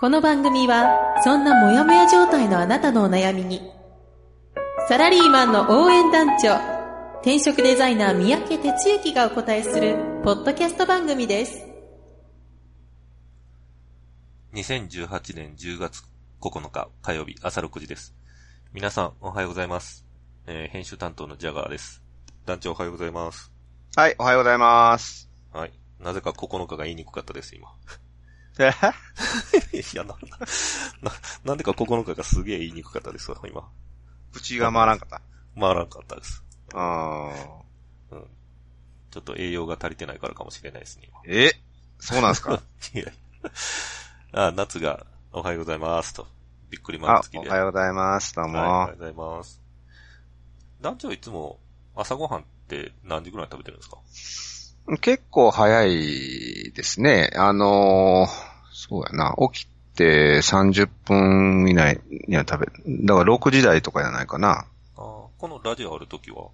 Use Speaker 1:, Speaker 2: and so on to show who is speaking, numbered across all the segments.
Speaker 1: この番組は、そんなモヤモヤ状態のあなたのお悩みに、サラリーマンの応援団長、転職デザイナー三宅哲之がお答えする、ポッドキャスト番組です。
Speaker 2: 2018年10月9日火曜日朝6時です。皆さんおはようございます。えー編集担当のジャガーです。団長おはようございます。
Speaker 3: はい、おはようございます。
Speaker 2: はい。なぜか9日が言いにくかったです、今。
Speaker 3: え
Speaker 2: いや、な。な、なんでか9日がすげえ言いにくかったですわ、今。
Speaker 3: 口が回らんかった。
Speaker 2: 回らんかったです。
Speaker 3: あー
Speaker 2: うん。ちょっと栄養が足りてないからかもしれないですね、
Speaker 3: え？そうなんですか？
Speaker 2: 今。いや。あ、夏がおはようございますと。びっくりマー
Speaker 3: あ
Speaker 2: ク付き、で。
Speaker 3: おはようございます。どう
Speaker 2: はい、おはよ
Speaker 3: も
Speaker 2: う。ございます。団長いつも朝ごはんって何時ぐらいに食べてるんですか？
Speaker 3: 結構早いですね。あのーそうやな。起きて30分以内には食べ、だから6時台とかじゃないかな。
Speaker 2: あーこのラジオあるときは？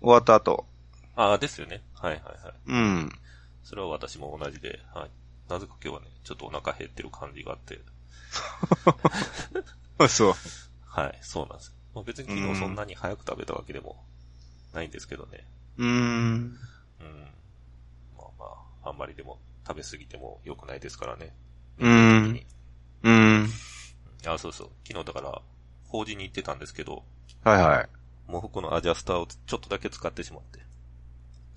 Speaker 3: 終わった後。
Speaker 2: ああ、ですよね。はいはいはい。
Speaker 3: うん。
Speaker 2: それは私も同じで、はい。なぜか今日はね、ちょっとお腹減ってる感じがあって、
Speaker 3: そう。
Speaker 2: はい、そうなんです。まあ、別に昨日そんなに早く食べたわけでもないんですけどね。
Speaker 3: うーん。
Speaker 2: うん。まあまあ、あんまりでも食べ過ぎても良くないですからね。
Speaker 3: うんうーん。
Speaker 2: あ、そうそう。昨日だから、法事に行ってたんですけど、
Speaker 3: はいはい。
Speaker 2: もう服のアジャスターをちょっとだけ使ってしまって、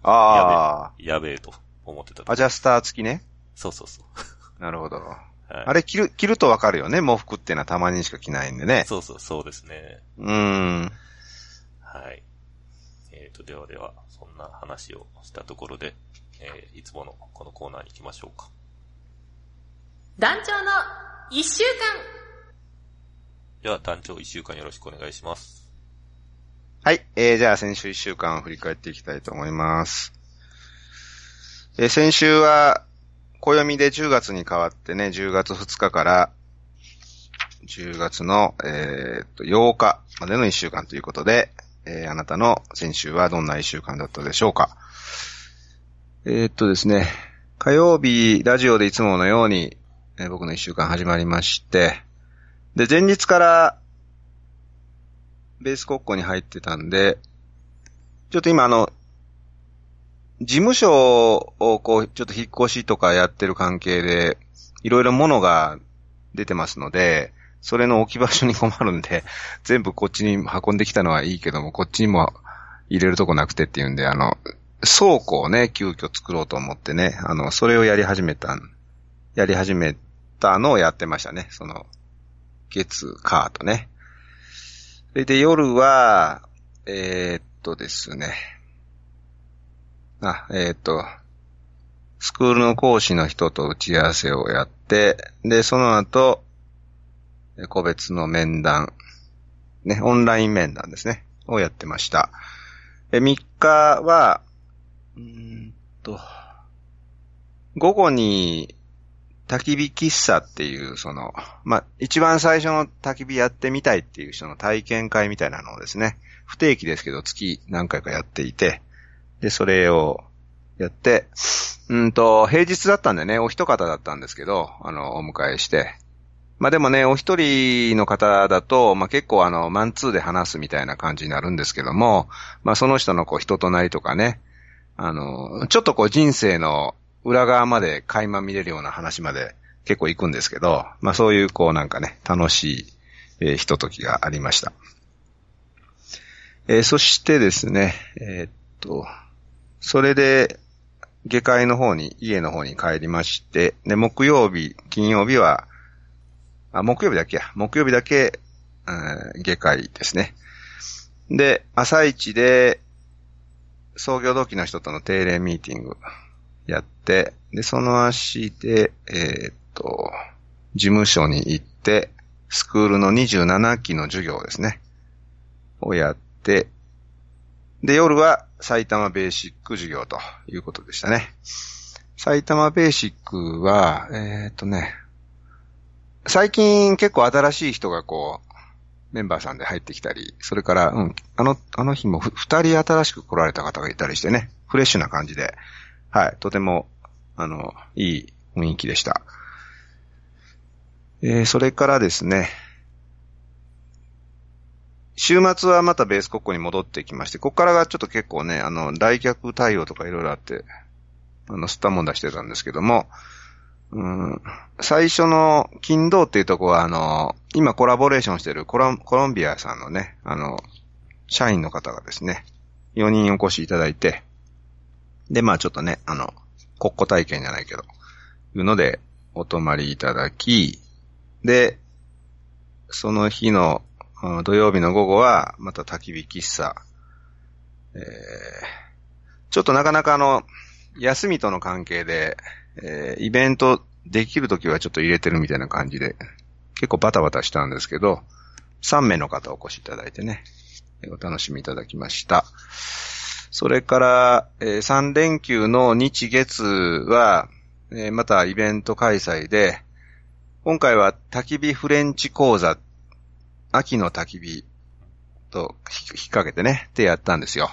Speaker 3: あ
Speaker 2: やべえと思ってた
Speaker 3: あ。アジャスター付きね。
Speaker 2: そうそうそう。
Speaker 3: なるほど。
Speaker 2: はい、
Speaker 3: あれ着る、着るとわかるよね。喪服ってのはたまにしか着ないんでね。
Speaker 2: そうそう、そうですね。
Speaker 3: うーん。
Speaker 2: はい。えーと、ではでは、そんな話をしたところで、えーいつものこのコーナーに行きましょうか。
Speaker 1: 団長の一週間
Speaker 2: では、団長一週間よろしくお願いします。
Speaker 3: はい。えー、じゃあ先週一週間を振り返っていきたいと思います。えー先週は、暦で10月に変わってね、10月2日から、10月の、えーっと、8日までの一週間ということで、えーあなたの先週はどんな一週間だったでしょうか。えーっとですね、火曜日、ラジオでいつものように、えー僕の一週間始まりまして、で、前日から、ベース国庫に入ってたんで、ちょっと今あの、事務所をこう、ちょっと引っ越しとかやってる関係で、いろいろ物が出てますので、それの置き場所に困るんで、全部こっちに運んできたのはいいけども、こっちにも入れるとこなくてっていうんで、あの、倉庫をね、急遽作ろうと思ってね、あの、それをやり始めたん、やり始めたのをやってましたね。その、月、カーとね。それで夜は、えーっとですね。あ、えーっと、スクールの講師の人と打ち合わせをやって、で、その後、個別の面談、ね、オンライン面談ですね、をやってました。え、3日は、うーんと、午後に焚き火喫茶っていう、その、まあ、一番最初の焚き火やってみたいっていう人の体験会みたいなのをですね、不定期ですけど月何回かやっていて、で、それをやって、うんと、平日だったんでね、お一方だったんですけど、あの、お迎えして。まあでもね、お一人の方だと、まあ結構あの、マンツーで話すみたいな感じになるんですけども、まあその人のこう人となりとかね、あの、ちょっとこう人生の裏側まで垣間見れるような話まで結構行くんですけど、まあそういうこうなんかね、楽しい、えーひとときがありました。えーそしてですね、えーっと、それで、下界の方に、家の方に帰りまして、で、木曜日、金曜日は、あ、木曜日だけや。木曜日だけ、うん下界ですね。で、朝一で、創業同期の人との定例ミーティングやって、で、その足で、えーっと、事務所に行って、スクールの27期の授業ですね。をやって、で、夜は埼玉ベーシック授業ということでしたね。埼玉ベーシックは、えーっとね、最近結構新しい人がこう、メンバーさんで入ってきたり、それから、うん、あの、あの日も二人新しく来られた方がいたりしてね、フレッシュな感じで、はい、とても、あの、いい雰囲気でした。えーそれからですね、週末はまたベース国庫に戻ってきまして、ここからがちょっと結構ね、あの、来客対応とかいろいろあって、あの、吸ったもん出してたんですけども、うん、最初の金土っていうとこは、あの、今コラボレーションしてるコロンコロンビアさんのね、あの、社員の方がですね、4人お越しいただいて、で、まあちょっとね、あの、国庫体験じゃないけど、いうので、お泊まりいただき、で、その日の土曜日の午後は、また焚き火喫茶、えー、ちょっとなかなかあの、休みとの関係で、えーイベントできるときはちょっと入れてるみたいな感じで、結構バタバタしたんですけど、3名の方お越しいただいてね、お楽しみいただきました。それから、え3連休の日月は、えーまたイベント開催で、今回は焚き火フレンチ講座、秋の焚き火と引っ掛けてね、ってやったんですよ。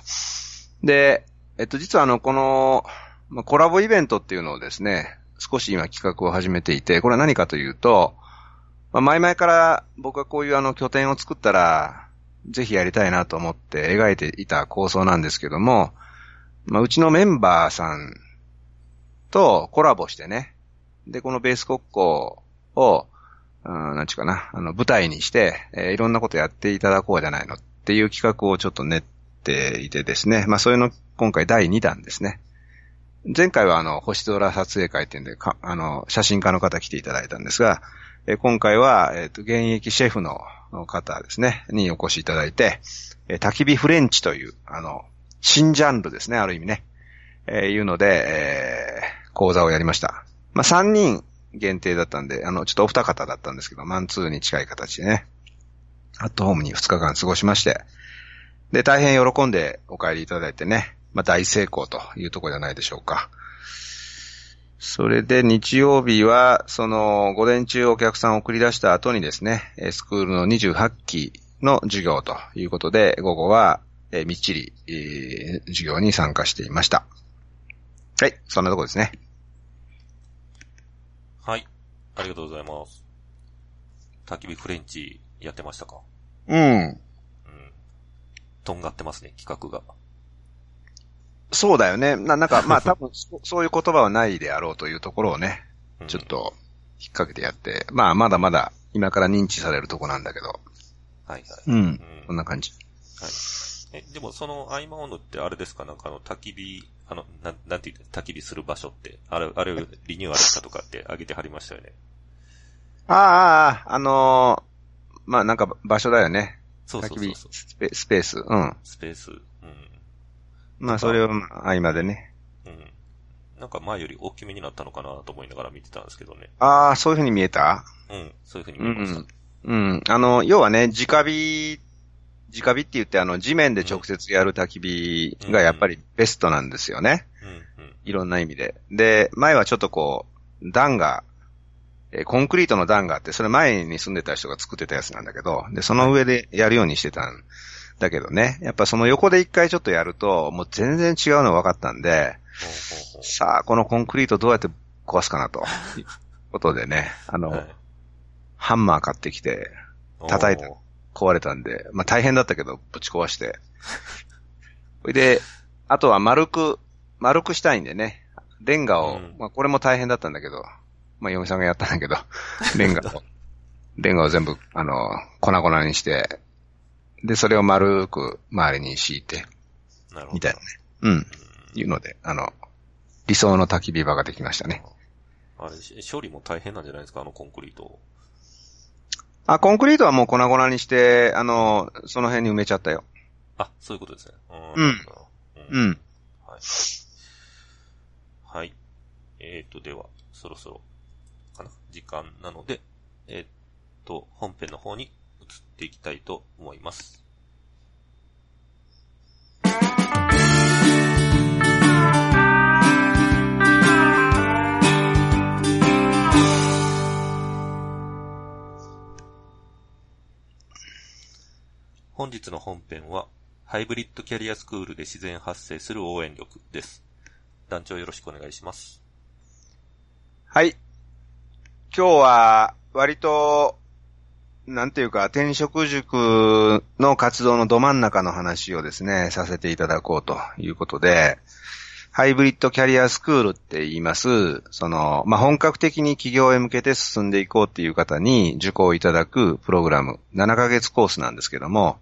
Speaker 3: で、えっと、実はあの、この、まあコラボイベントっていうのをですね、少し今企画を始めていて、これは何かというと、まあ、前々から僕はこういうあの拠点を作ったら、ぜひやりたいなと思って描いていた構想なんですけども、まあ、うちのメンバーさんとコラボしてね、で、このベース国交を、うん、なんちゅうかな、あの、舞台にして、えーいろんなことやっていただこうじゃないのっていう企画をちょっと練っていてですね、まあそういうの、今回第2弾ですね。前回はあの、星空撮影会っていうんで、かあの、写真家の方来ていただいたんですが、え今回は、えっ、と、現役シェフの方ですね、にお越しいただいて、え焚き火フレンチという、あの、新ジャンルですね、ある意味ね。えーいうので、えー講座をやりました。まあ、3人限定だったんで、あの、ちょっとお二方だったんですけど、マンツーに近い形でね、アットホームに2日間過ごしまして、で、大変喜んでお帰りいただいてね、まあ、大成功というところじゃないでしょうか。それで日曜日は、その、午前中お客さんを送り出した後にですね、えースクールの28期の授業ということで、午後は、えーみっちり、えー授業に参加していました。はい、そんなとこですね。
Speaker 2: はい。ありがとうございます。焚き火フレンチやってましたか？
Speaker 3: うん。
Speaker 2: うん。とんがってますね、企画が。
Speaker 3: そうだよね。な、なんか、まあ 多分そ、そういう言葉はないであろうというところをね、
Speaker 2: うん
Speaker 3: ちょっ。と、引っ掛けてやって、まあまだまだ、今から認知されるとこなんだけど。
Speaker 2: はいはい。
Speaker 3: うん
Speaker 2: うん。
Speaker 3: こんな感じ。
Speaker 2: はい。え、でもその合間温度ってあれですか？なんかあの焚き火、あの、なん、なんて言う焚き火する場所って、あれ、あれをリニューアルしたとかってあげてはりましたよね。
Speaker 3: ああ、あのーまあなんか場所だよね。
Speaker 2: そうそう
Speaker 3: 焚き火
Speaker 2: そうそう。
Speaker 3: スペスペース。うん。
Speaker 2: スペース。うん。
Speaker 3: まあそれをまあ合間でね。
Speaker 2: うん。なんか前より大きめになったのかなと思いながら見てたんですけどね。
Speaker 3: ああ、そういう風に見えた？
Speaker 2: うん。そういう風に
Speaker 3: う
Speaker 2: 見えました。
Speaker 3: ん。うん。あの、要はね、直火、直火って言ってあの、地面で直接やる焚き火がやっぱりベストなんですよね。
Speaker 2: うん。うん。
Speaker 3: いろんな意味で。で、前はちょっとこう、段が、えーコンクリートの段があって、それ前に住んでた人が作ってたやつなんだけど、で、その上でやるようにしてたんだけどね。やっぱその横で一回ちょっとやると、もう全然違うの分かったんで、さあ、このコンクリートどうやって壊すかなと。いうことでね、あの、
Speaker 2: はい。
Speaker 3: ハンマー買ってきて、叩いた。壊れたんで、まあ大変だったけど、ぶち壊して。それで、あとは丸く、丸くしたいんでね、レンガを、
Speaker 2: うん。
Speaker 3: まあこれも大変だったんだけど、まあ嫁さんがやったんだけど、レンガを、レンガを全部、あの、粉々にして、で、それを丸く周りに敷いて、
Speaker 2: なるほど。
Speaker 3: みたいなね。うん。いうので、あの、理想の焚き火場ができましたね。
Speaker 2: あれ、し処理も大変なんじゃないですかあのコンクリート。
Speaker 3: あ、コンクリートはもう粉々にして、あの、その辺に埋めちゃったよ。
Speaker 2: あ、そういうことですね。
Speaker 3: うん
Speaker 2: うん
Speaker 3: うん。
Speaker 2: はい。はい。えーと、では、そろそろ、かな時間なので、えーっと本編の方に移っていきたいと思います。本日の本編は、ハイブリッドキャリアスクールで自然発生する応援力です。団長よろしくお願いします。
Speaker 3: はい。今日は、割と、なんていうか、転職塾の活動のど真ん中の話をですね、させていただこうということで、ハイブリッドキャリアスクールって言います、その、まあ、本格的に企業へ向けて進んでいこうっていう方に受講いただくプログラム、7ヶ月コースなんですけども、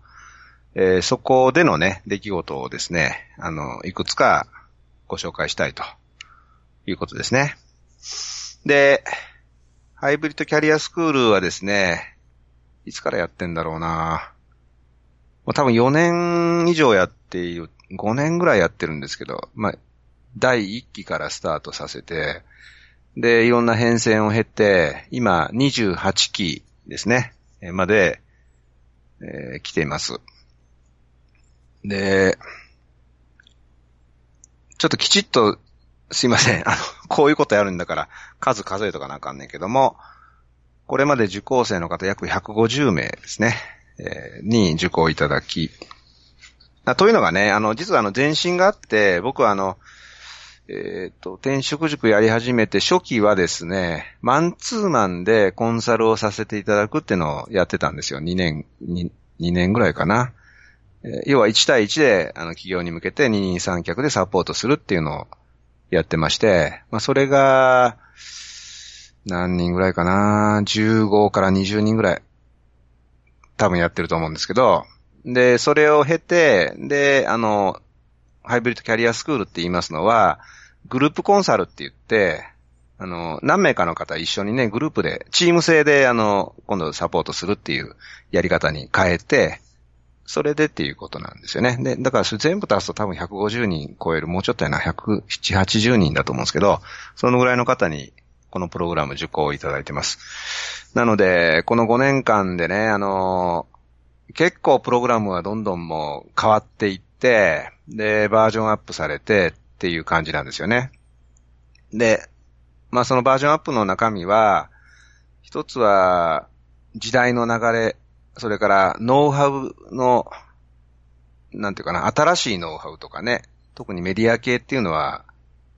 Speaker 3: えーそこでのね、出来事をですね、あの、いくつかご紹介したいということですね。で、ハイブリッドキャリアスクールはですね、いつからやってんだろうなもう多分4年以上やっている、5年ぐらいやってるんですけど、まあ、第1期からスタートさせて、で、いろんな変遷を経て、今28期ですね、まで、えー来ています。で、ちょっときちっと、すいません。あの、こういうことやるんだから、数数えとかなあかんねんけども、これまで受講生の方約150名ですね、えーに受講いただき、あというのがね、あの、実はあの、前身があって、僕はあの、えっ、と、転職塾やり始めて初期はですね、マンツーマンでコンサルをさせていただくっていうのをやってたんですよ。2年、2, 2年ぐらいかな。え要は1対1で、あの、企業に向けて二人三脚でサポートするっていうのをやってまして、まあ、それが、何人ぐらいかな ?15 から20人ぐらい、多分やってると思うんですけど、で、それを経て、で、あの、ハイブリッドキャリアスクールって言いますのは、グループコンサルって言って、あの、何名かの方一緒にね、グループで、チーム制で、あの、今度サポートするっていうやり方に変えて、それでっていうことなんですよね。で、だからそれ全部足すと多分150人超える、もうちょっとやな、170、80人だと思うんですけど、そのぐらいの方にこのプログラム受講いただいてます。なので、この5年間でね、あの結構プログラムはどんどんもう変わっていって、で、バージョンアップされてっていう感じなんですよね。で、まあそのバージョンアップの中身は、一つは時代の流れ、それからノウハウの、なんていうかな、新しいノウハウとかね、特にメディア系っていうのは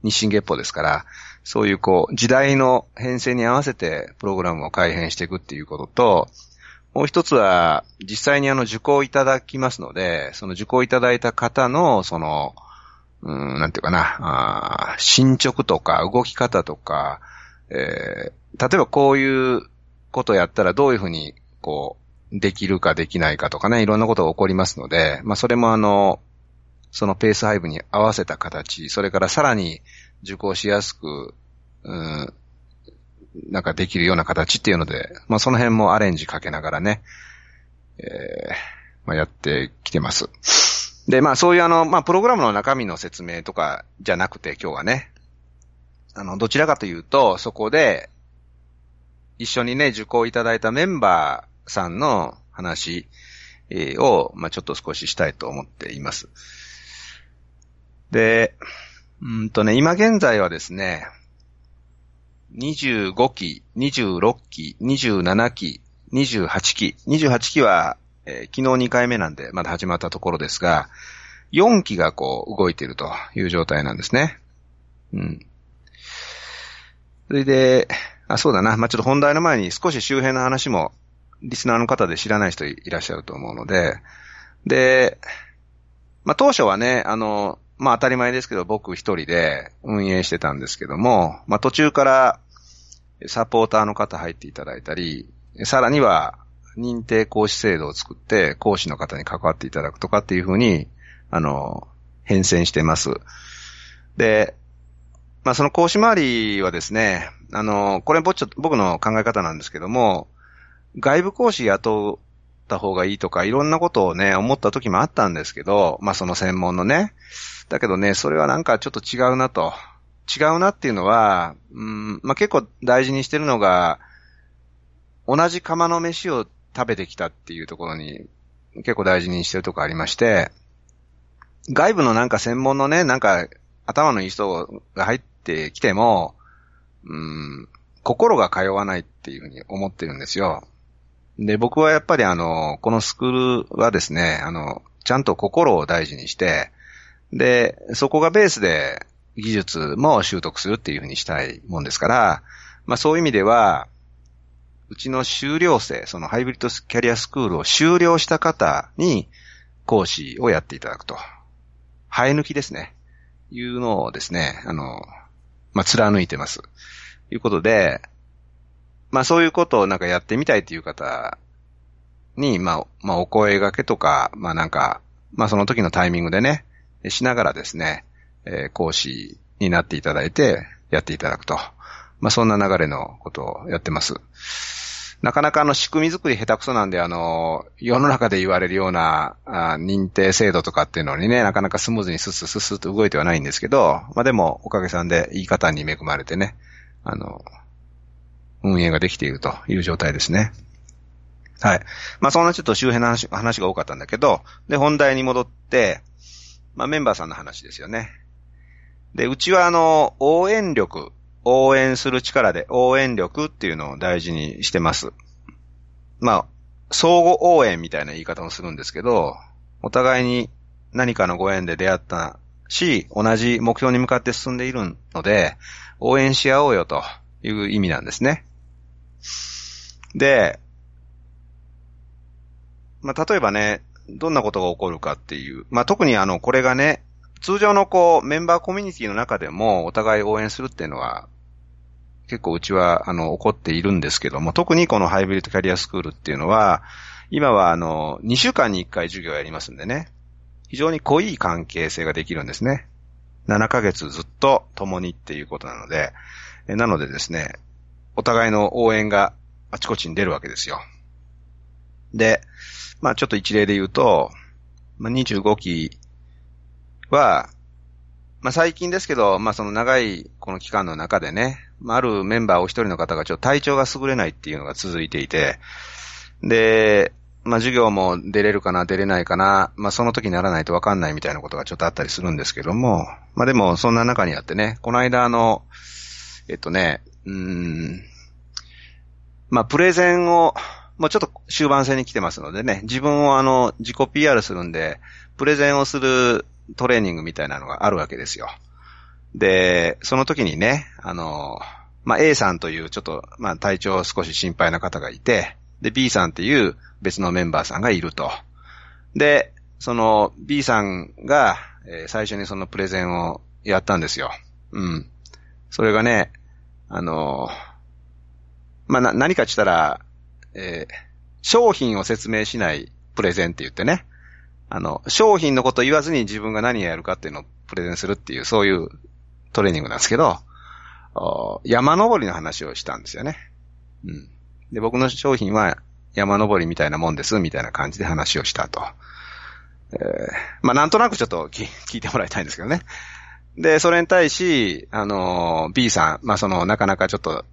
Speaker 3: 日進月歩ですから、そういうこう、時代の変遷に合わせてプログラムを改変していくっていうことと、もう一つは、実際にあの受講いただきますので、その受講いただいた方の、その、うん、なんていうかな、進捗とか動き方とか、えー例えばこういうことやったらどういうふうに、こう、できるかできないかとかね、いろんなことが起こりますので、まあそれもあの、そのペース配分に合わせた形、それからさらに受講しやすく、うん、なんかできるような形っていうので、まあその辺もアレンジかけながらね、えーまあやってきてます。で、まあそういうあの、まあプログラムの中身の説明とかじゃなくて今日はね、あの、どちらかというと、そこで、一緒にね、受講いただいたメンバーさんの話を、まあちょっと少ししたいと思っています。で、うんとね、今現在はですね、25期、26期、27期、28期、28期は、えー昨日2回目なんで、まだ始まったところですが、4期がこう動いているという状態なんですね。うん。それで、あ、そうだな。まあ、ちょっと本題の前に少し周辺の話も、リスナーの方で知らない人いらっしゃると思うので、で、まあ、当初はね、あの、まあ、当たり前ですけど、僕一人で運営してたんですけども、まあ、途中からサポーターの方入っていただいたり、さらには認定講師制度を作って講師の方に関わっていただくとかっていうふうに、あの、変遷してます。で、まあ、その講師周りはですね、あの、これ僕ちょ僕の考え方なんですけども、外部講師雇った方がいいとか、いろんなことをね、思った時もあったんですけど、まあ、その専門のね。だけどね、それはなんかちょっと違うなと。違うなっていうのは、うん、まあ、結構大事にしてるのが、同じ釜の飯を食べてきたっていうところに結構大事にしてるとこありまして、外部のなんか専門のね、なんか頭のいい人が入ってきても、うん、心が通わないっていうふうに思ってるんですよ。で、僕はやっぱりあの、このスクールはですね、あの、ちゃんと心を大事にして、で、そこがベースで技術も習得するっていうふうにしたいもんですから、まあそういう意味では、うちの修了生、そのハイブリッドキャリアスクールを修了した方に講師をやっていただくと。生え抜きですね。いうのをですね、あの、まあ、貫いてます。いうことで、まあそういうことをなんかやってみたいっていう方に、まあ、まあお声掛けとか、まあなんか、まあその時のタイミングでね、しながらですね、えー、講師になっていただいて、やっていただくと。まあそんな流れのことをやってます。なかなかあの仕組み作り下手くそなんで、あの、世の中で言われるようなあ認定制度とかっていうのにね、なかなかスムーズにスッスッスッスッと動いてはないんですけど、まあでもおかげさんでいい方に恵まれてね、あの、運営ができているという状態ですね。はい。まあそんなちょっと周辺の話話が多かったんだけど、で、本題に戻って、まあメンバーさんの話ですよね。で、うちはあの、応援力、応援する力で応援力っていうのを大事にしてます。まあ、相互応援みたいな言い方もするんですけど、お互いに何かのご縁で出会ったし、同じ目標に向かって進んでいるので、応援し合おうよという意味なんですね。で、まあ、例えばね、どんなことが起こるかっていう、まあ、特にあの、これがね、通常のこう、メンバーコミュニティの中でもお互い応援するっていうのは、結構うちは、あの、起こっているんですけども、特にこのハイブリッドキャリアスクールっていうのは、今はあの、2週間に1回授業やりますんでね、非常に濃い関係性ができるんですね。7ヶ月ずっと共にっていうことなので、なのでですね、お互いの応援があちこちに出るわけですよ。で、まあちょっと一例で言うと、まあ、25期は、まあ最近ですけど、まあその長いこの期間の中でね、まあるメンバーお一人の方がちょっと体調が優れないっていうのが続いていて、で、まあ授業も出れるかな、出れないかな、まあその時にならないとわかんないみたいなことがちょっとあったりするんですけども、まあでもそんな中にあってね、この間あの、えっとね、うん、まあプレゼンを、もうちょっと終盤戦に来てますのでね、自分をあの、自己 PR するんで、プレゼンをするトレーニングみたいなのがあるわけですよ。で、その時にね、あの、まあ、A さんというちょっと、まあ、体調少し心配な方がいて、で、B さんっていう別のメンバーさんがいると。で、その B さんが、えー、最初にそのプレゼンをやったんですよ。うん。それがね、あの、まあ、な、何かって言ったら、えー、商品を説明しないプレゼンって言ってね、あの、商品のこと言わずに自分が何をやるかっていうのをプレゼンするっていう、そういうトレーニングなんですけど、山登りの話をしたんですよね。うん。で、僕の商品は山登りみたいなもんです、みたいな感じで話をしたと。えー、まあ、なんとなくちょっと聞いてもらいたいんですけどね。で、それに対し、あの、B さん、まあ、その、なかなかちょっと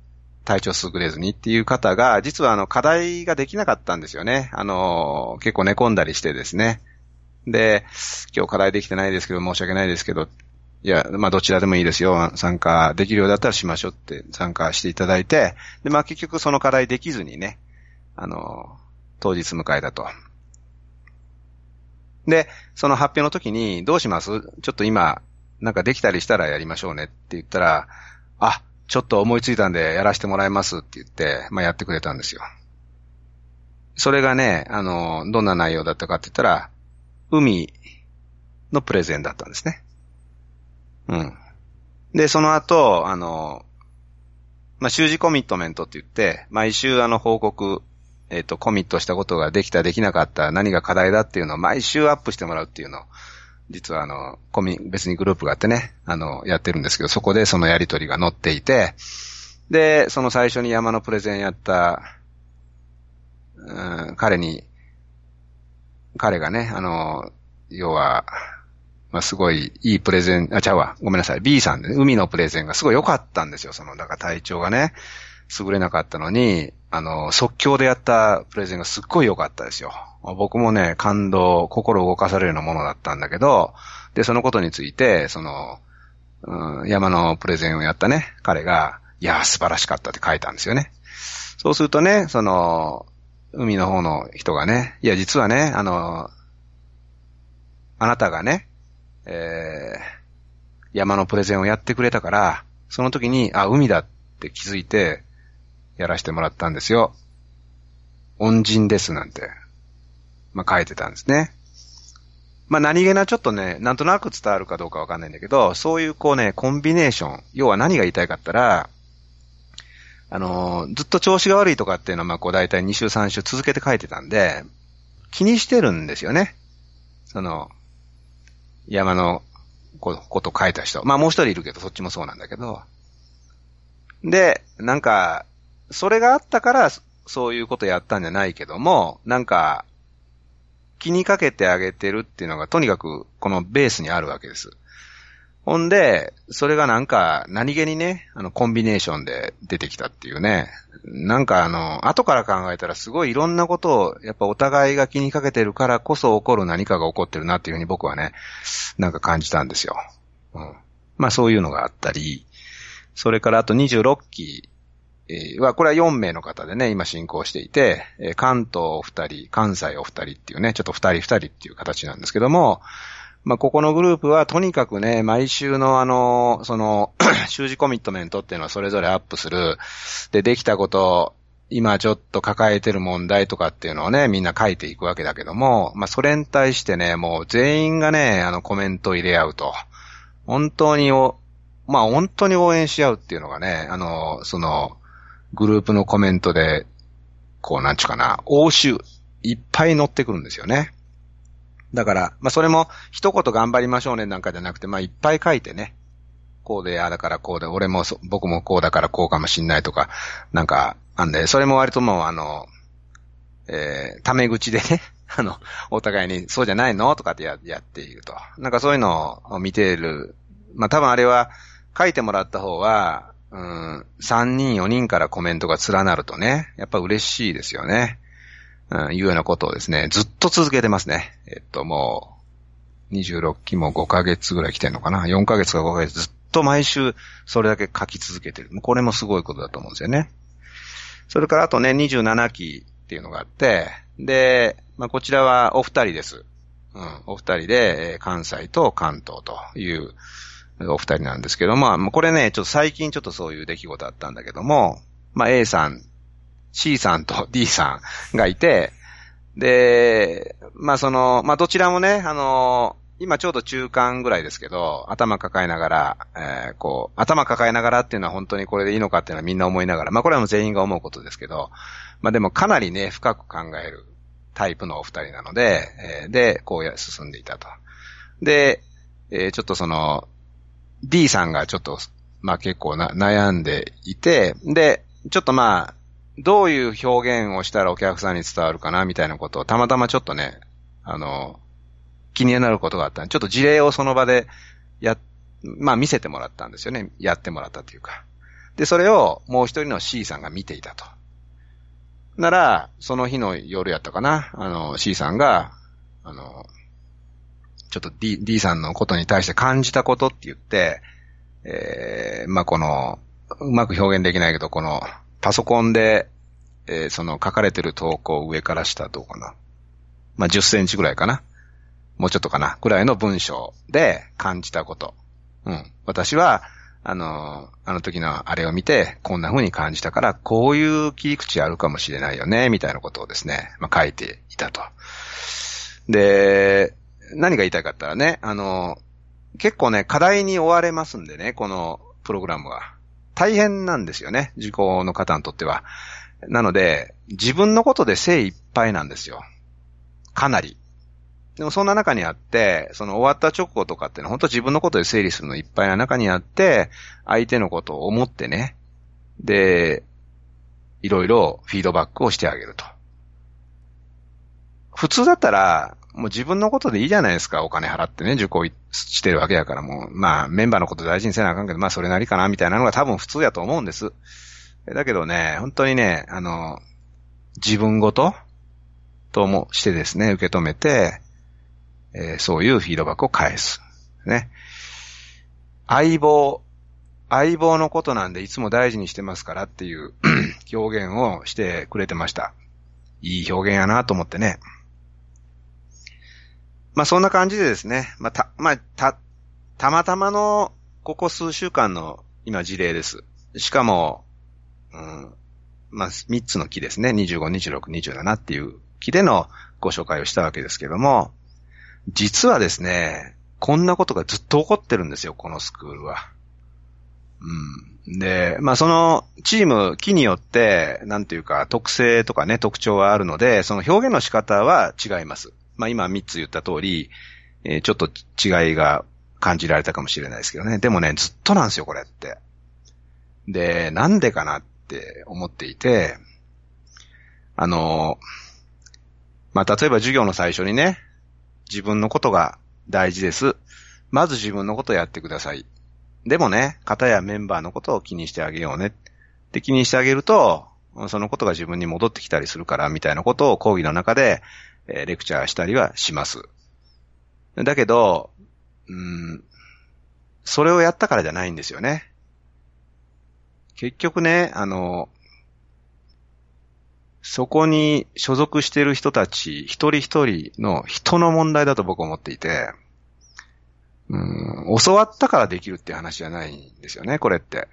Speaker 3: 体調優れずにっていう方が、実はあの、課題ができなかったんですよね。あの、結構寝込んだりしてですね。で、今日課題できてないですけど、申し訳ないですけど、いや、まあどちらでもいいですよ。参加できるようだったらしましょうって参加していただいて、で、まあ結局その課題できずにね、あの、当日迎えたと。で、その発表の時に、どうします？ちょっと今、なんかできたりしたらやりましょうねって言ったら、あ、ちょっと思いついたんでやらせてもらいますって言って、まあやってくれたんですよ。それがね、あの、どんな内容だったかって言ったら、海のプレゼンだったんですね。うん。で、その後、あの、まあ、習字コミットメントって言って、毎週あの報告、えっ、ー、と、コミットしたことができた、できなかった、何が課題だっていうのを毎週アップしてもらうっていうのを、実はあの、コミ、別にグループがあってね、あの、やってるんですけど、そこでそのやりとりが載っていて、で、その最初に山のプレゼンやった、うん、彼に、彼がね、あの、要は、まあ、すごいいいプレゼン、あ、ちゃうわ、ごめんなさい、B さんで、ね、海のプレゼンがすごい良かったんですよ、その、だから体調がね、優れなかったのに、あの、即興でやったプレゼンがすっごい良かったですよ。僕もね、感動、心動かされるようなものだったんだけど、で、そのことについて、その、うん、山のプレゼンをやったね、彼が、いや、素晴らしかったって書いたんですよね。そうするとね、その、海の方の人がね、いや、実はね、あの、あなたがね、えー、山のプレゼンをやってくれたから、その時に、あ、海だって気づいて、やらせてもらったんですよ。恩人ですなんて、まあ、書いてたんですね。まあ、何気なちょっとね、なんとなく伝わるかどうかわかんないんだけど、そういうこうね、コンビネーション、要は何が言いたいかったら、あのー、ずっと調子が悪いとかっていうのは、まあ、こう大体2週3週続けて書いてたんで、気にしてるんですよね。その、山のこと書いた人。まあもう一人いるけど、そっちもそうなんだけど。で、なんか、それがあったから、そういうことやったんじゃないけども、なんか、気にかけてあげてるっていうのが、とにかく、このベースにあるわけです。ほんで、それがなんか、何気にね、あの、コンビネーションで出てきたっていうね。なんかあの、後から考えたらすごいいろんなことを、やっぱお互いが気にかけてるからこそ起こる何かが起こってるなっていうふうに僕はね、なんか感じたんですよ。うん。まあそういうのがあったり、それからあと26期は、これは4名の方でね、今進行していて、関東お二人、関西お二人っていうね、ちょっと二人二人っていう形なんですけども、まあ、ここのグループはとにかくね、毎週のあの、その、習字コミットメントっていうのはそれぞれアップする。で、できたこと、今ちょっと抱えてる問題とかっていうのをね、みんな書いていくわけだけども、まあ、それに対してね、もう全員がね、あのコメントを入れ合うと。本当にお、まあ、本当に応援し合うっていうのがね、あの、その、グループのコメントで、こう、なんちゅうかな、応酬、いっぱい乗ってくるんですよね。だから、まあそれも一言頑張りましょうねなんかじゃなくて、まあいっぱい書いてね。こうで、ああだからこうで、俺も僕もこうだからこうかもしんないとか、なんか、あんで、それも割ともうあの、えー、タメ口でね、あの、お互いにそうじゃないの？とかってややっていると。なんかそういうのを見ている。まあ多分あれは書いてもらった方は、うん、3人4人からコメントが連なるとね、やっぱ嬉しいですよね。うん、いうようなことをですね、ずっと続けてますね。えっと、もう、26期も5ヶ月ぐらい来てんのかな ?4 ヶ月か5ヶ月ずっと毎週それだけ書き続けてる。これもすごいことだと思うんですよね。それからあとね、27期っていうのがあって、で、まあ、こちらはお二人です。うん、お二人で、関西と関東というお二人なんですけども、まあ、これね、ちょっと最近ちょっとそういう出来事あったんだけども、まあ、A さん C さんと D さんがいて、で、まあその、まあどちらもね、あの、今ちょうど中間ぐらいですけど、頭抱えながら、えー、こう、頭抱えながらっていうのは本当にこれでいいのかっていうのはみんな思いながら、まあこれはもう全員が思うことですけど、まあでもかなりね、深く考えるタイプのお二人なので、えー、で、こうや進んでいたと。で、えー、ちょっとその、D さんがちょっと、まあ結構な悩んでいて、で、ちょっとまあ、どういう表現をしたらお客さんに伝わるかな、みたいなことをたまたまちょっとね、あの、気になることがあった、ちょっと事例をその場でや、まあ見せてもらったんですよね。やってもらったというか。で、それをもう一人の C さんが見ていたと。なら、その日の夜やったかな。あの、C さんが、あの、ちょっと D, D さんのことに対して感じたことって言って、えー、まあこの、うまく表現できないけど、この、パソコンで、えー、その書かれてる投稿上から下どうかな。まあ、10センチぐらいかな。もうちょっとかな。ぐらいの文章で感じたこと。うん。私は、あの、あの時のあれを見て、こんな風に感じたから、こういう切り口あるかもしれないよね、みたいなことをですね、まあ、書いていたと。で、何が言いたいかったらね、あの、結構ね、課題に追われますんでね、このプログラムは。大変なんですよね。受講の方にとっては。なので、自分のことで精一杯なんですよ。かなり。でもそんな中にあって、その終わった直後とかっていうのは本当自分のことで整理するのいっぱいな中にあって、相手のことを思ってね、で、いろいろフィードバックをしてあげると。普通だったら、もう自分のことでいいじゃないですか、お金払ってね、受講してるわけやからもう、まあメンバーのこと大事にせなあかんけど、まあそれなりかな、みたいなのが多分普通やと思うんです。だけどね、本当にね、あの、自分ごとともしてですね、受け止めて、えー、そういうフィードバックを返す。ね。相棒、相棒のことなんでいつも大事にしてますからっていう表現をしてくれてました。いい表現やなと思ってね。まあそんな感じでですね、まあた、まあた、たまたまのここ数週間の今事例です。しかも、うん、まあ3つの木ですね。25、26、27っていう木でのご紹介をしたわけですけども、実はですね、こんなことがずっと起こってるんですよ、このスクールは。うん。で、まあそのチーム、木によって、なんていうか特性とかね、特徴はあるので、その表現の仕方は違います。まあ今3つ言った通り、えー、ちょっと違いが感じられたかもしれないですけどね。でもね、ずっとなんですよ、これって。で、なんでかなって思っていて、あの、まあ例えば授業の最初にね、自分のことが大事です。まず自分のことをやってください。でもね、方やメンバーのことを気にしてあげようね。って気にしてあげると、そのことが自分に戻ってきたりするから、みたいなことを講義の中で、え、レクチャーしたりはします。だけど、うん、それをやったからじゃないんですよね。結局ね、あの、そこに所属している人たち、一人一人の人の問題だと僕は思っていて、うん、教わったからできるって話じゃないんですよね、これって。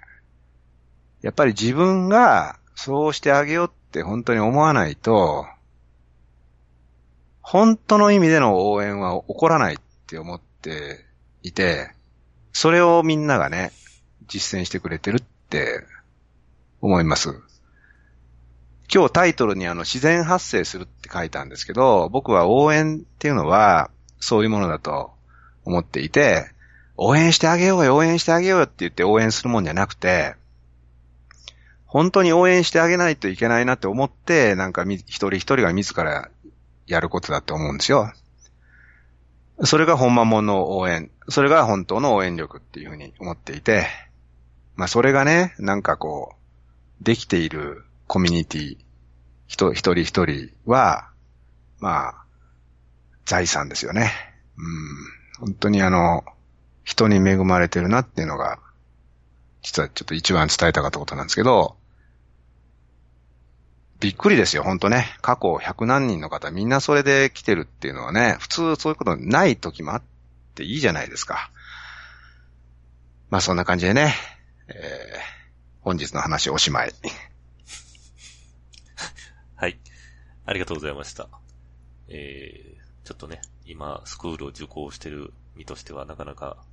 Speaker 3: やっぱり自分がそうしてあげようって本当に思わないと、本当の意味での応援は起こらないって思っていて、それをみんながね、実践してくれてるって思います。今日タイトルにあの自然発生するって書いたんですけど、僕は応援っていうのはそういうものだと思っていて、応援してあげようよ、応援してあげようよって言って応援するもんじゃなくて、本当に応援してあげないといけないなって思って、なんかみ一人一人が自らやることだって思うんですよ。それが本間もの応援。それが本当の応援力っていうふうに思っていて、まあそれがね、なんかこう、できているコミュニティ、人、一人一人は、まあ、財産ですよね。うん。本当にあの、人に恵まれてるなっていうのが、実はちょっと一番伝えたかったことなんですけど、びっくりですよ、本当ね。過去100何人の方みんなそれで来てるっていうのはね、普通そういうことない時もあっていいじゃないですか。まあそんな感じでね、えー、本日の話おしまい。
Speaker 2: はい。ありがとうございました。えー、ちょっとね、今、スクールを受講してる身としては、なかなか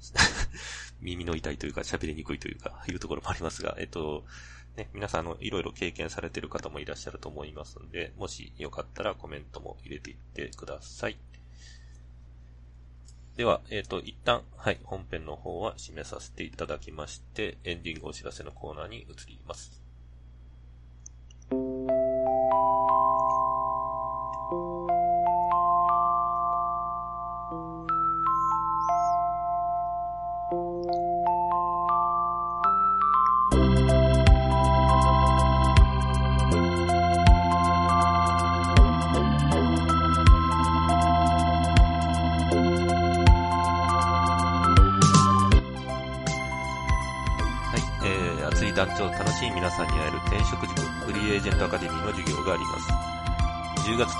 Speaker 2: 耳の痛いというか、喋りにくいというか、いうところもありますが、えっと、ね、皆さん、あの、いろいろ経験されてる方もいらっしゃると思いますんで、もしよかったらコメントも入れていってください。では、えっ、ー、と、一旦、はい、本編の方は締めさせていただきまして、エンディングお知らせのコーナーに移ります。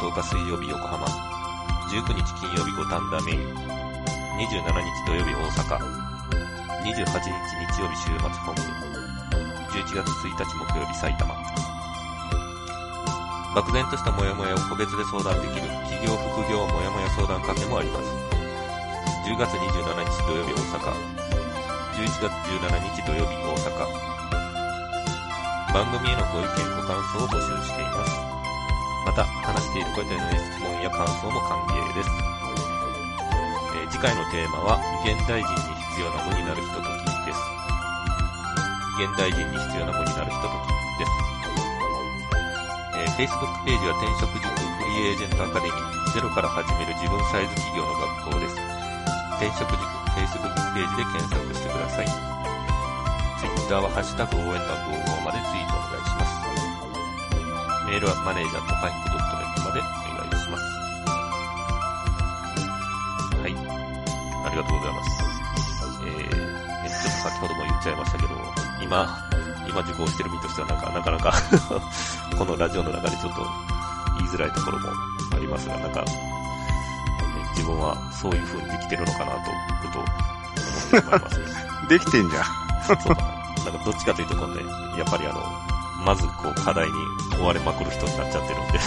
Speaker 2: 10月10日水曜日横浜、19日金曜日五反田メイン、27日土曜日大阪、28日日曜日週末本部、11月1日木曜日埼玉。漠然としたモヤモヤを個別で相談できる。企業副業モヤモヤ相談カフェもあります。10月27日土曜日大阪、11月17日土曜日大阪、番組へのご意見ご感想を募集しています。また、話している方への質問や感想も歓迎です。えー、次回のテーマは、現代人に必要な無になるひとときです。現代人に必要な無になるひとときです。えー、Facebook ページは転職塾フリーエージェントアカデミーゼロから始める自分サイズ企業の学校です。転職塾 Facebook ページで検索してください。Twitter はハッシュタグ応援団55までツイートお願いします。メールはマネージャーとパインクドットネットまでお願いします。はい。ありがとうございます。えー、ねちょっと先ほども言っちゃいましたけど、今、今受講してる身としてはなんか、なかなか このラジオの中でちょっと言いづらいところもありますが、なんか、ね自分はそういう風にできてるのかなと、ふと思ってしまいますね。
Speaker 3: できてんじゃん。
Speaker 2: そうかな。なんかどっちかというとこうね、やっぱりあの、まずこう課題に追われまくる人になっちゃってるんで。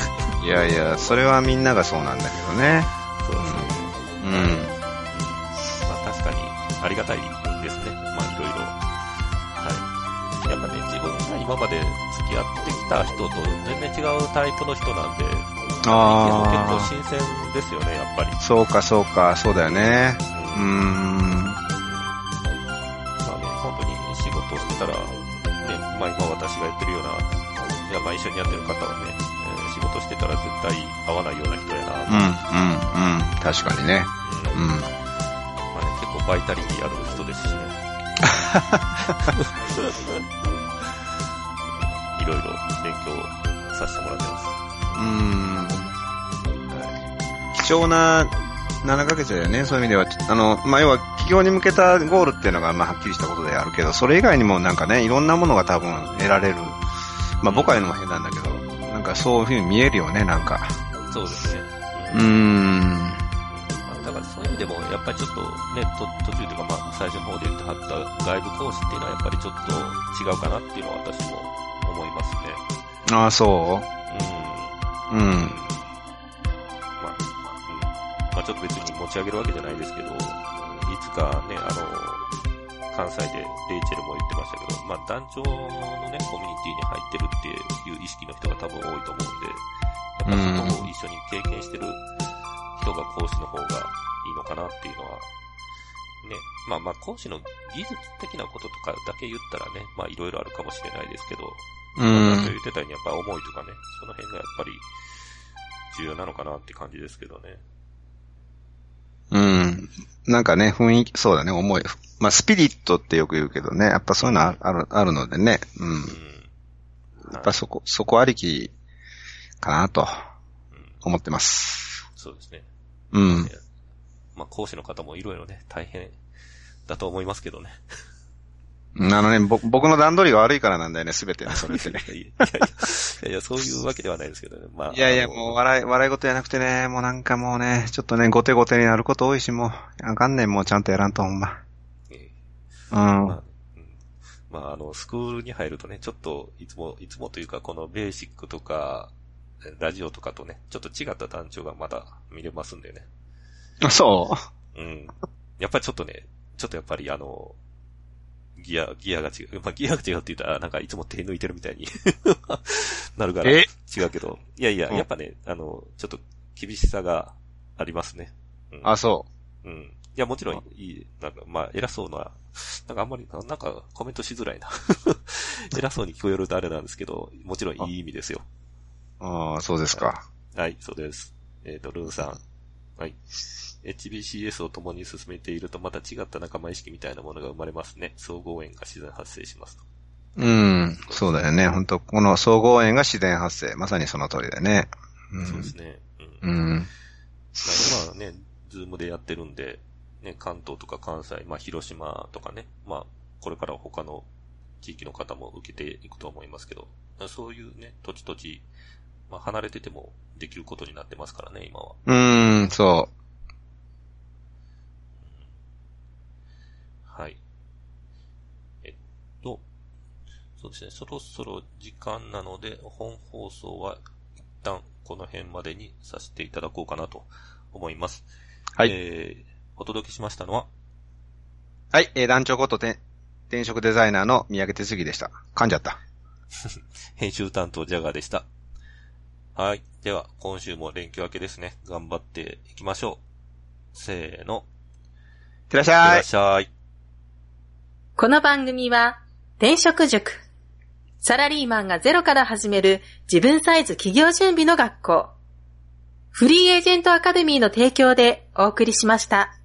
Speaker 3: いやいや、それはみんながそうなんだけどね。
Speaker 2: そうですね。
Speaker 3: うん。
Speaker 2: まあ確かにありがたいですね。まあいろいろ。はい。やっぱね、自分が今まで付き合ってきた人と全然違うタイプの人なんで、意見も結構
Speaker 3: あ
Speaker 2: 新鮮ですよね、やっぱり。
Speaker 3: あ、そうかそうか、そうだよね。うー
Speaker 2: うん
Speaker 3: ん。
Speaker 2: ってるような、いやまあ一緒にやってる方はね、えー仕事してたら絶対合わないような人やな、
Speaker 3: うん、うん、うん。確かにね。
Speaker 2: うんまあね、
Speaker 3: うん。
Speaker 2: 結構バイタリティある人ですしね。いろいろ勉強させてもらってます。
Speaker 3: うーん。貴重な7ヶ月だよね、そういう意味では。あの、まあ、要は企業に向けたゴールっていうのが、まあ、はっきりしたことであるけど、それ以外にもなんかね、いろんなものが多分得られる。まあ、僕は言うのも変なんだけど、なんかそういうふうに見えるよね、なんか。
Speaker 2: そうですね。
Speaker 3: うーん。
Speaker 2: まあだからそういう意味でも、やっぱりちょっとね、と途中というか、まあ、最初の方で言ってはった外部講師っていうのはやっぱりちょっと違うかなっていうのは私も思いますね。
Speaker 3: ああ、そ
Speaker 2: うん。
Speaker 3: ううん。
Speaker 2: まあ、まあ、うん。まあ、ちょっと別に持ち上げるわけじゃないですけど、かね、あの、関西でレイチェルも言ってましたけど、まあ、団長のね、コミュニティに入ってるっていう意識の人が多分多いと思うんで、やっぱそこを一緒に経験してる人が講師の方がいいのかなっていうのは、ね、まあまあ講師の技術的なこととかだけ言ったらね、まあいろいろあるかもしれないですけど、
Speaker 3: う
Speaker 2: まあ、
Speaker 3: ん
Speaker 2: 言ってたようにやっぱ思いとかね、その辺がやっぱり重要なのかなって感じですけどね。
Speaker 3: うん。なんかね、雰囲気、そうだね、思い。まあ、スピリットってよく言うけどね、やっぱそういうのあある、あるのでね。うん。
Speaker 2: うん。
Speaker 3: やっぱそこ、そこありきかなと思ってます。
Speaker 2: そうですね。
Speaker 3: うん。
Speaker 2: まあ講師の方もいろいろね、大変だと思いますけどね。
Speaker 3: あのね、ぼ僕の段取りが悪いからなんだよね、すべてね、それってね。
Speaker 2: いやいやそういうわけではないですけどね。まあ。
Speaker 3: いやいや、もう笑い、笑い事じゃなくてね、もうなんかもうね、ちょっとね、ごてごてになること多いし、もう、あかんねん、もうちゃんとやらんと、ほんま。
Speaker 2: え
Speaker 3: うん。
Speaker 2: まあ、あ、あの、スクールに入るとね、ちょっと、いつも、いつもというか、このベーシックとか、ラジオとかとね、ちょっと違った団長がまだ見れますんでね。
Speaker 3: そ
Speaker 2: うん。やっぱりちょっとね、ちょっとやっぱりあの、ギア、ギアが違う。まあ、ギアが違うって言ったら、なんかいつも手抜いてるみたいに なるから、
Speaker 3: え？
Speaker 2: 違うけど。いやいや、
Speaker 3: うん
Speaker 2: やっぱね、あの、ちょっと厳しさがありますね。うん
Speaker 3: う。あ、そ
Speaker 2: うん。いや、もちろんいい、なんか、まあ、偉そうな、なんかあんまり、なんかコメントしづらいな。偉そうに聞こえるとあれなんですけど、もちろんいい意味ですよ。
Speaker 3: う。ああ、そうですか。
Speaker 2: はい、そうです。えっ、と、ルーンさん。はい。HBCS を共に進めているとまた違った仲間意識みたいなものが生まれますね。総合縁が自然発生しますと。
Speaker 3: うん。そうだよね。本当この総合園が自然発生。まさにその通りだね。うん。
Speaker 2: そうですね。うん。
Speaker 3: う
Speaker 2: まあ、
Speaker 3: ん。
Speaker 2: 今はね、ズームでやってるんで、ね、関東とか関西、まあ、広島とかね、まあ、これから他の地域の方も受けていくと思いますけど、そういうね、土地土地、まあ、離れててもできることになってますからね、今は。
Speaker 3: うん、そ
Speaker 2: はい。えっと、そうですね、そろそろ時間なので、本放送は一旦この辺までにさせていただこうかなと思います。
Speaker 3: はい
Speaker 2: えー、お届けしましたのは、
Speaker 3: う。はい、えー、団長こと転転職デザイナーの三宅哲樹でした。噛んじゃった。
Speaker 2: 編集担当ジャガーでした。はい。では、今週も連休明けですね。頑張っていきましょう。せーの。
Speaker 3: いってらっし
Speaker 2: いってらっ
Speaker 3: ゃい。
Speaker 2: しゃい。
Speaker 1: この番組は、転職塾。サラリーマンがゼロから始める自分サイズ企業準備の学校。フリーエージェントアカデミーの提供でお送りしました。